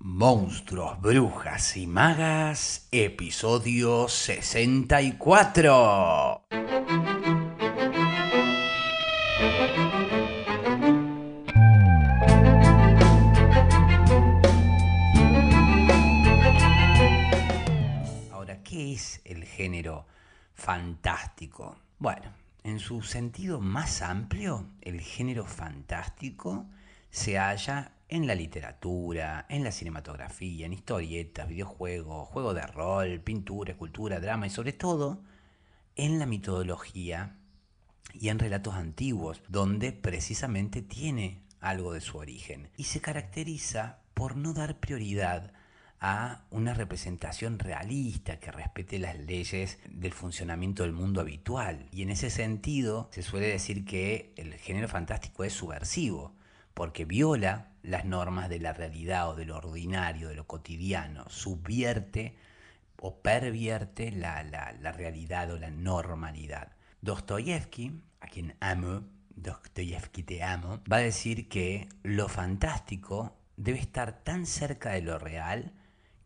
Monstruos, Brujas y Magas, episodio 64. Ahora, ¿qué es el género fantástico? Bueno, en su sentido más amplio, el género fantástico se halla en la literatura, en la cinematografía, en historietas, videojuegos, juegos de rol, pintura, escultura, drama y sobre todo en la mitología y en relatos antiguos, donde precisamente tiene algo de su origen y se caracteriza por no dar prioridad a una representación realista que respete las leyes del funcionamiento del mundo habitual. Y en ese sentido se suele decir que el género fantástico es subversivo, porque viola las normas de la realidad o de lo ordinario, de lo cotidiano, subvierte o pervierte la, la, realidad o la normalidad. Dostoyevsky, a quien amo, Dostoyevsky te amo, va a decir que lo fantástico debe estar tan cerca de lo real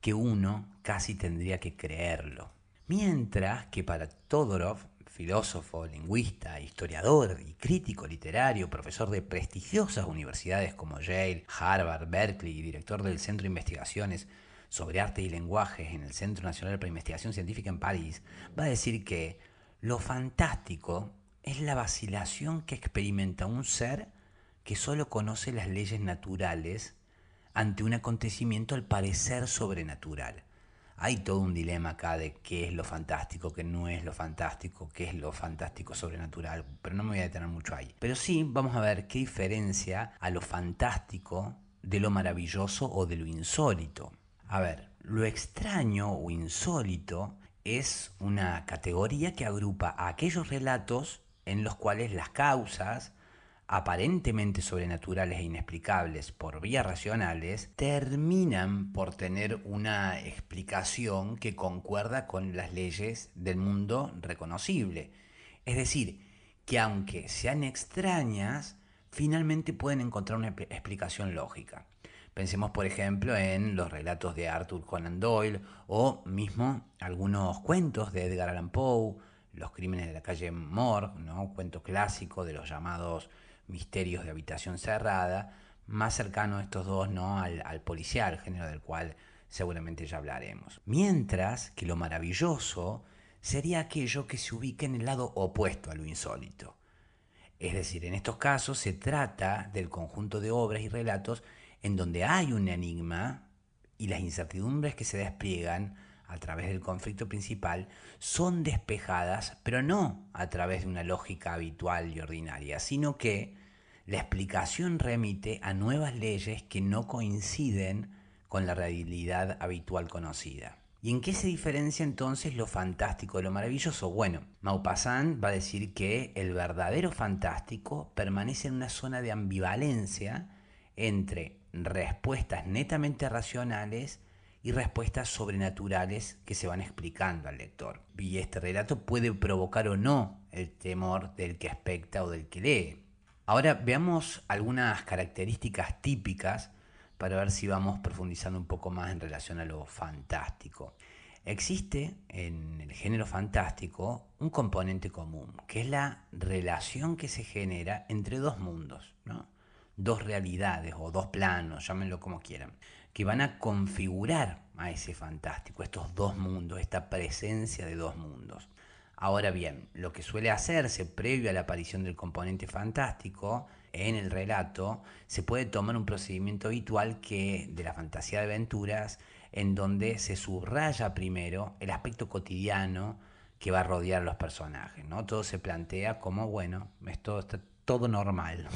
que uno casi tendría que creerlo. Mientras que para Todorov filósofo, lingüista, historiador y crítico literario, profesor de prestigiosas universidades como Yale, Harvard, Berkeley y director del Centro de Investigaciones sobre Arte y Lenguajes en el Centro Nacional para Investigación Científica en París, va a decir que lo fantástico es la vacilación que experimenta un ser que solo conoce las leyes naturales ante un acontecimiento al parecer sobrenatural hay todo un dilema acá de qué es lo fantástico, qué no es lo fantástico, qué es lo fantástico sobrenatural, pero no me voy a detener mucho ahí. Pero sí vamos a ver qué diferencia a lo fantástico de lo maravilloso o de lo insólito. A ver, lo extraño o insólito es una categoría que agrupa a aquellos relatos en los cuales las causas, aparentemente sobrenaturales e inexplicables por vías racionales, terminan por tener una explicación que concuerda con las leyes del mundo reconocible. Es decir, que aunque sean extrañas, finalmente pueden encontrar una explicación lógica. Pensemos, por ejemplo, en los relatos de Arthur Conan Doyle o mismo algunos cuentos de Edgar Allan Poe, Los crímenes de la calle Moore, ¿no? cuento clásico de los llamados misterios de habitación cerrada, más cercano a estos dos ¿no? al, al policial, género del cual seguramente ya hablaremos. Mientras que lo maravilloso sería aquello que se ubica en el lado opuesto a lo insólito. Es decir, en estos casos se trata del conjunto de obras y relatos en donde hay un enigma y las incertidumbres que se despliegan a través del conflicto principal son despejadas, pero no a través de una lógica habitual y ordinaria, sino que la explicación remite a nuevas leyes que no coinciden con la realidad habitual conocida. ¿Y en qué se diferencia entonces lo fantástico de lo maravilloso? Bueno, Maupassant va a decir que el verdadero fantástico permanece en una zona de ambivalencia entre respuestas netamente racionales y respuestas sobrenaturales que se van explicando al lector. Y este relato puede provocar o no el temor del que expecta o del que lee. Ahora veamos algunas características típicas para ver si vamos profundizando un poco más en relación a lo fantástico. Existe en el género fantástico un componente común, que es la relación que se genera entre dos mundos, dos realidades o dos planos, llámenlo como quieran que van a configurar a ese fantástico, estos dos mundos, esta presencia de dos mundos. Ahora bien, lo que suele hacerse previo a la aparición del componente fantástico en el relato, se puede tomar un procedimiento habitual que de la fantasía de aventuras, en donde se subraya primero el aspecto cotidiano que va a rodear a los personajes. ¿no? Todo se plantea como, bueno, esto está todo normal.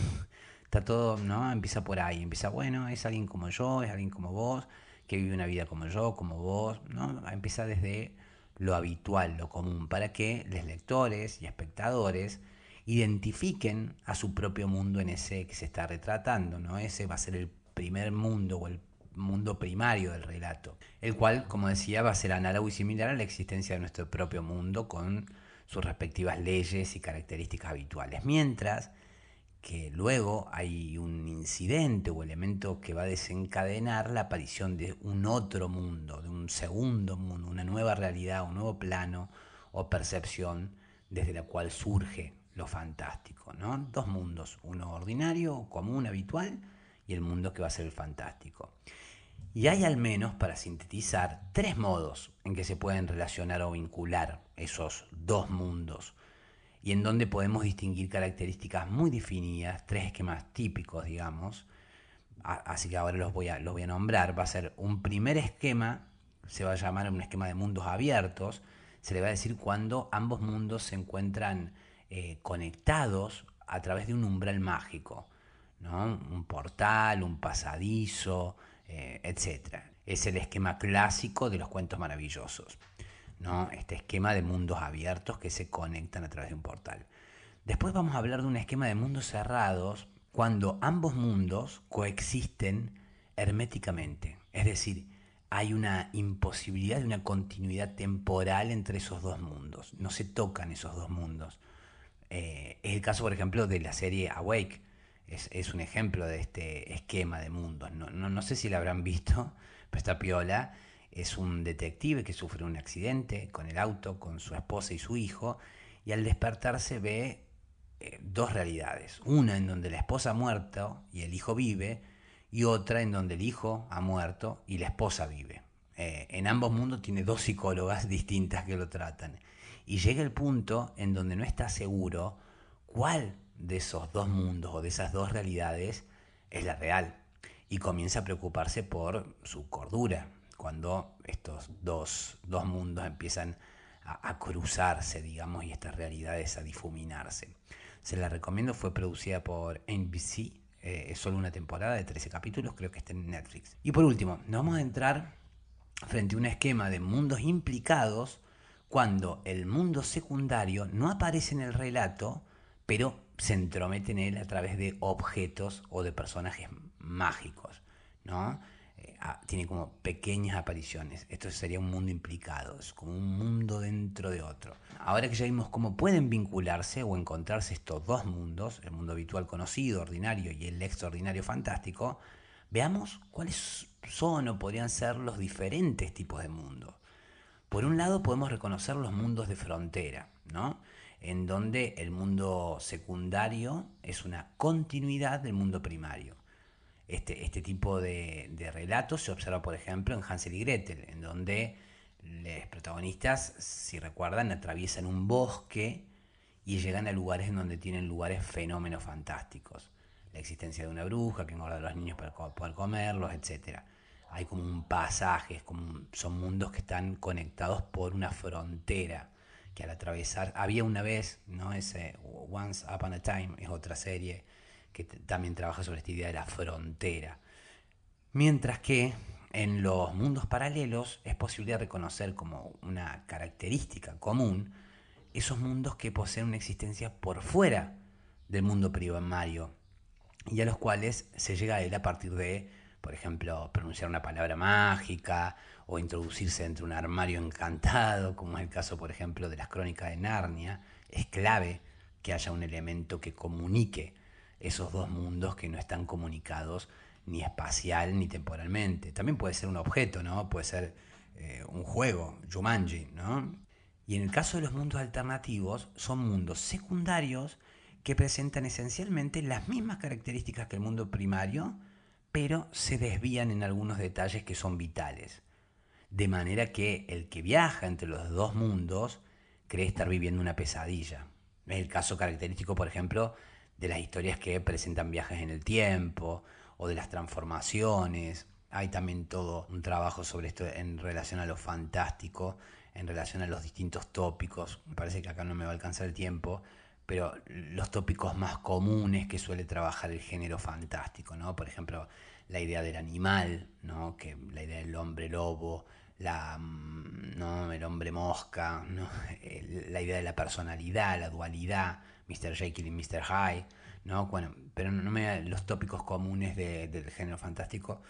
Todo, ¿no? Empieza por ahí, empieza, bueno, es alguien como yo, es alguien como vos, que vive una vida como yo, como vos, ¿no? Empieza desde lo habitual, lo común, para que los lectores y espectadores identifiquen a su propio mundo en ese que se está retratando, ¿no? Ese va a ser el primer mundo o el mundo primario del relato, el cual, como decía, va a ser análogo y similar a la existencia de nuestro propio mundo con sus respectivas leyes y características habituales. Mientras que luego hay un incidente o elemento que va a desencadenar la aparición de un otro mundo, de un segundo mundo, una nueva realidad, un nuevo plano o percepción desde la cual surge lo fantástico. ¿no? Dos mundos, uno ordinario, común, habitual, y el mundo que va a ser el fantástico. Y hay al menos, para sintetizar, tres modos en que se pueden relacionar o vincular esos dos mundos y en donde podemos distinguir características muy definidas, tres esquemas típicos, digamos. Así que ahora los voy a, los voy a nombrar. Va a ser un primer esquema, se va a llamar un esquema de mundos abiertos. Se le va a decir cuando ambos mundos se encuentran eh, conectados a través de un umbral mágico, ¿no? un portal, un pasadizo, eh, etc. Es el esquema clásico de los cuentos maravillosos. ¿No? este esquema de mundos abiertos que se conectan a través de un portal. Después vamos a hablar de un esquema de mundos cerrados cuando ambos mundos coexisten herméticamente, es decir, hay una imposibilidad de una continuidad temporal entre esos dos mundos, no se tocan esos dos mundos. Eh, es el caso, por ejemplo, de la serie Awake, es, un ejemplo de este esquema de mundos. No, no, no sé si la habrán visto, pero está piola es un detective que sufre un accidente con el auto, con su esposa y su hijo, y al despertarse ve eh, dos realidades. Una en donde la esposa ha muerto y el hijo vive, y otra en donde el hijo ha muerto y la esposa vive. Eh, en ambos mundos tiene dos psicólogas distintas que lo tratan. Y llega el punto en donde no está seguro cuál de esos dos mundos o de esas dos realidades es la real. Y comienza a preocuparse por su cordura, cuando estos dos, mundos empiezan a, cruzarse, digamos, y estas realidades a difuminarse. Se la recomiendo, fue producida por NBC, eh, es solo una temporada de 13 capítulos, creo que está en Netflix. Y por último, nos vamos a entrar frente a un esquema de mundos implicados cuando el mundo secundario no aparece en el relato, pero se entromete en él a través de objetos o de personajes mágicos, ¿no? Tiene como pequeñas apariciones. Esto sería un mundo implicado, es como un mundo dentro de otro. Ahora que ya vimos cómo pueden vincularse o encontrarse estos dos mundos, el mundo habitual conocido, ordinario y el extraordinario fantástico, veamos cuáles son o podrían ser los diferentes tipos de mundos. Por un lado podemos reconocer los mundos de frontera, ¿no? en donde el mundo secundario es una continuidad del mundo primario. Este, este, tipo de, relatos se observa, por ejemplo, en Hansel y Gretel, en donde los protagonistas, si recuerdan, atraviesan un bosque y llegan a lugares en donde tienen lugares fenómenos fantásticos. La existencia de una bruja que engorda a los niños para poder comerlos, etc. Hay como un pasaje, como son mundos que están conectados por una frontera que al atravesar, había una vez, ¿no? Ese Once Upon a Time es otra serie que también trabaja sobre esta idea de la frontera. Mientras que en los mundos paralelos es posible reconocer como una característica común esos mundos que poseen una existencia por fuera del mundo primario y a los cuales se llega a él a partir de, por ejemplo, pronunciar una palabra mágica o introducirse entre un armario encantado, como es el caso, por ejemplo, de las crónicas de Narnia. Es clave que haya un elemento que comunique esos dos mundos que no están comunicados ni espacial ni temporalmente. También puede ser un objeto, ¿no? Puede ser eh, un juego, Jumanji, ¿no? Y en el caso de los mundos alternativos, son mundos secundarios que presentan esencialmente las mismas características que el mundo primario, pero se desvían en algunos detalles que son vitales. De manera que el que viaja entre los dos mundos cree estar viviendo una pesadilla. Es el caso característico, por ejemplo, de las historias que presentan viajes en el tiempo o de las transformaciones. Hay también todo un trabajo sobre esto en relación a lo fantástico, en relación a los distintos tópicos. Me parece que acá no me va a alcanzar el tiempo, pero los tópicos más comunes que suele trabajar el género fantástico, ¿no? Por ejemplo, la idea del animal, ¿no? Que la idea del hombre lobo, la, mm, ¿no? el hombre mosca, ¿no? la idea de la personalidad, la dualidad, Mr. Jekyll y Mr. Hyde, ¿no? Bueno, pero no me los tópicos comunes del género fantástico,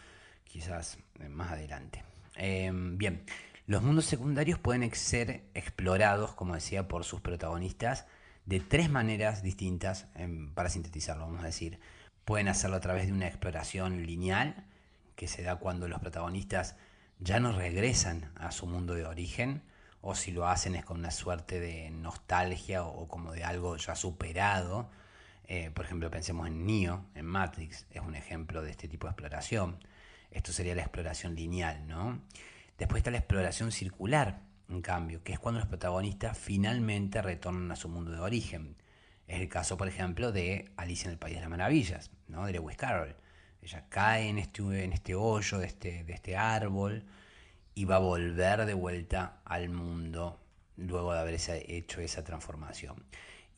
quizás eh, más adelante. Em, bien, los mundos secundarios pueden ser explorados, como decía, por sus protagonistas de tres maneras distintas, em, para sintetizarlo, vamos a decir. Pueden hacerlo a través de una exploración lineal, que se da cuando los protagonistas ya no regresan a su mundo de origen, o si lo hacen es con una suerte de nostalgia o, como de algo ya superado. Eh, por ejemplo, pensemos en Neo, en Matrix, es un ejemplo de este tipo de exploración. Esto sería la exploración lineal, ¿no? Después está la exploración circular, en cambio, que es cuando los protagonistas finalmente retornan a su mundo de origen. Es el caso, por ejemplo, de Alicia en el País de las Maravillas, ¿no? de Lewis Carroll. Ella cae en este, en este hoyo de este, de este árbol y va a volver de vuelta al mundo luego de haber hecho esa transformación.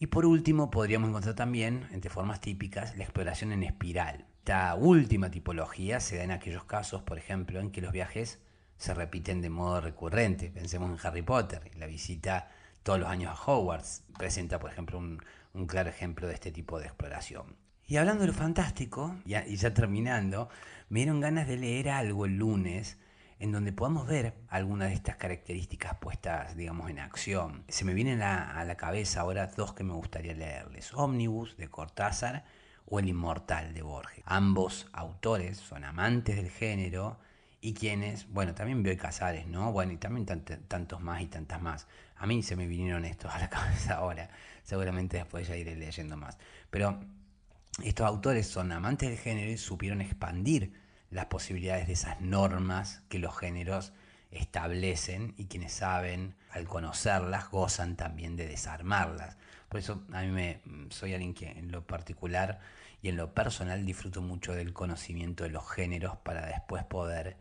Y por último, podríamos encontrar también, entre formas típicas, la exploración en espiral. Esta última tipología se da en aquellos casos, por ejemplo, en que los viajes se repiten de modo recurrente. Pensemos en Harry Potter, la visita todos los años a Hogwarts presenta, por ejemplo, un, claro ejemplo de este tipo de exploración. Y hablando de lo fantástico, y ya terminando, me dieron ganas de leer algo el lunes en donde podamos ver algunas de estas características puestas, digamos, en acción. Se me vienen a, la cabeza ahora dos que me gustaría leerles. Omnibus de Cortázar o El Inmortal de Borges. Ambos autores son amantes del género y quienes, bueno, también Bioy Casares, ¿no? Bueno, y también tantos más y tantas más. A mí se me vinieron estos a la cabeza ahora, seguramente después ya iré leyendo más. Pero estos autores son amantes del género y supieron expandir las posibilidades de esas normas que los géneros establecen y quienes saben, al conocerlas, gozan también de desarmarlas. Por eso a mí me, soy alguien que en lo particular y en lo personal disfruto mucho del conocimiento de los géneros para después poder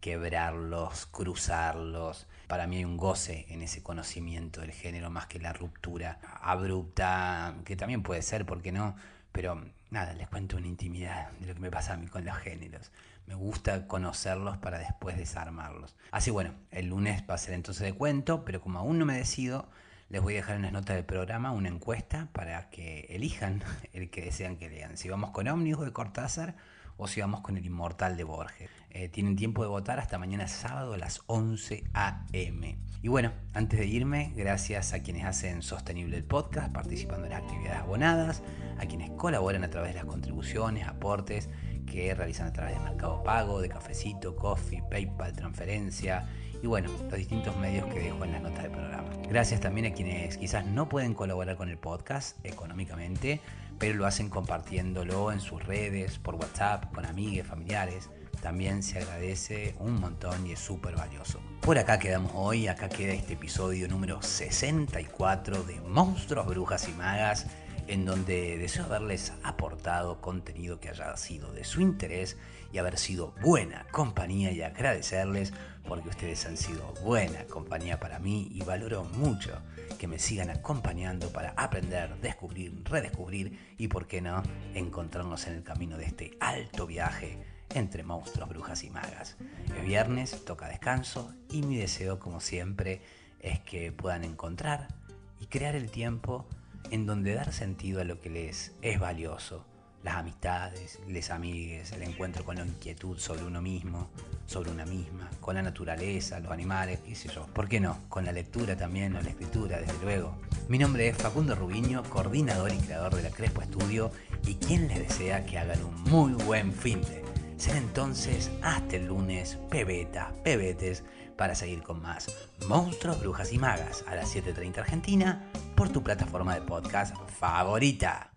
quebrarlos, cruzarlos. Para mí hay un goce en ese conocimiento del género más que la ruptura abrupta, que también puede ser, ¿por qué no? Pero nada, les cuento una intimidad de lo que me pasa a mí con los géneros. Me gusta conocerlos para después desarmarlos. Así bueno, el lunes va a ser entonces de cuento, pero como aún no me decido, les voy a dejar en las notas del programa una encuesta para que elijan el que desean que lean. Si vamos con Omnibus de Cortázar o si vamos con el Inmortal de Borges. Eh, tienen tiempo de votar hasta mañana sábado a las 11 a.m. Y bueno, antes de irme, gracias a quienes hacen sostenible el podcast, participando en las actividades abonadas, a quienes colaboran a través de las contribuciones, aportes que realizan a través de Mercado Pago, de Cafecito, Coffee, PayPal, transferencia y bueno, los distintos medios que dejo en las notas del programa. Gracias también a quienes quizás no pueden colaborar con el podcast económicamente, pero lo hacen compartiéndolo en sus redes, por WhatsApp, con amigos, familiares. También se agradece un montón y es súper valioso. Por acá quedamos hoy, acá queda este episodio número 64 de Monstruos, Brujas y Magas en donde deseo haberles aportado contenido que haya sido de su interés y haber sido buena compañía y agradecerles porque ustedes han sido buena compañía para mí y valoro mucho que me sigan acompañando para aprender, descubrir, redescubrir y, por qué no, encontrarnos en el camino de este alto viaje entre monstruos, brujas y magas. Es viernes, toca descanso y mi deseo, como siempre, es que puedan encontrar y crear el tiempo en donde dar sentido a lo que les es valioso, las amistades, les amigues, el encuentro con la inquietud sobre uno mismo, sobre una misma, con la naturaleza, los animales, qué sé yo. ¿Por qué no? Con la lectura también, o la escritura, desde luego. Mi nombre es Facundo Rubiño, coordinador y creador de la Crespo Estudio, y quien les desea que hagan un muy buen fin de. Ser entonces hasta el lunes, pebeta, pebetes, para seguir con más Monstruos, Brujas y Magas a las 7.30 Argentina por tu plataforma de podcast favorita.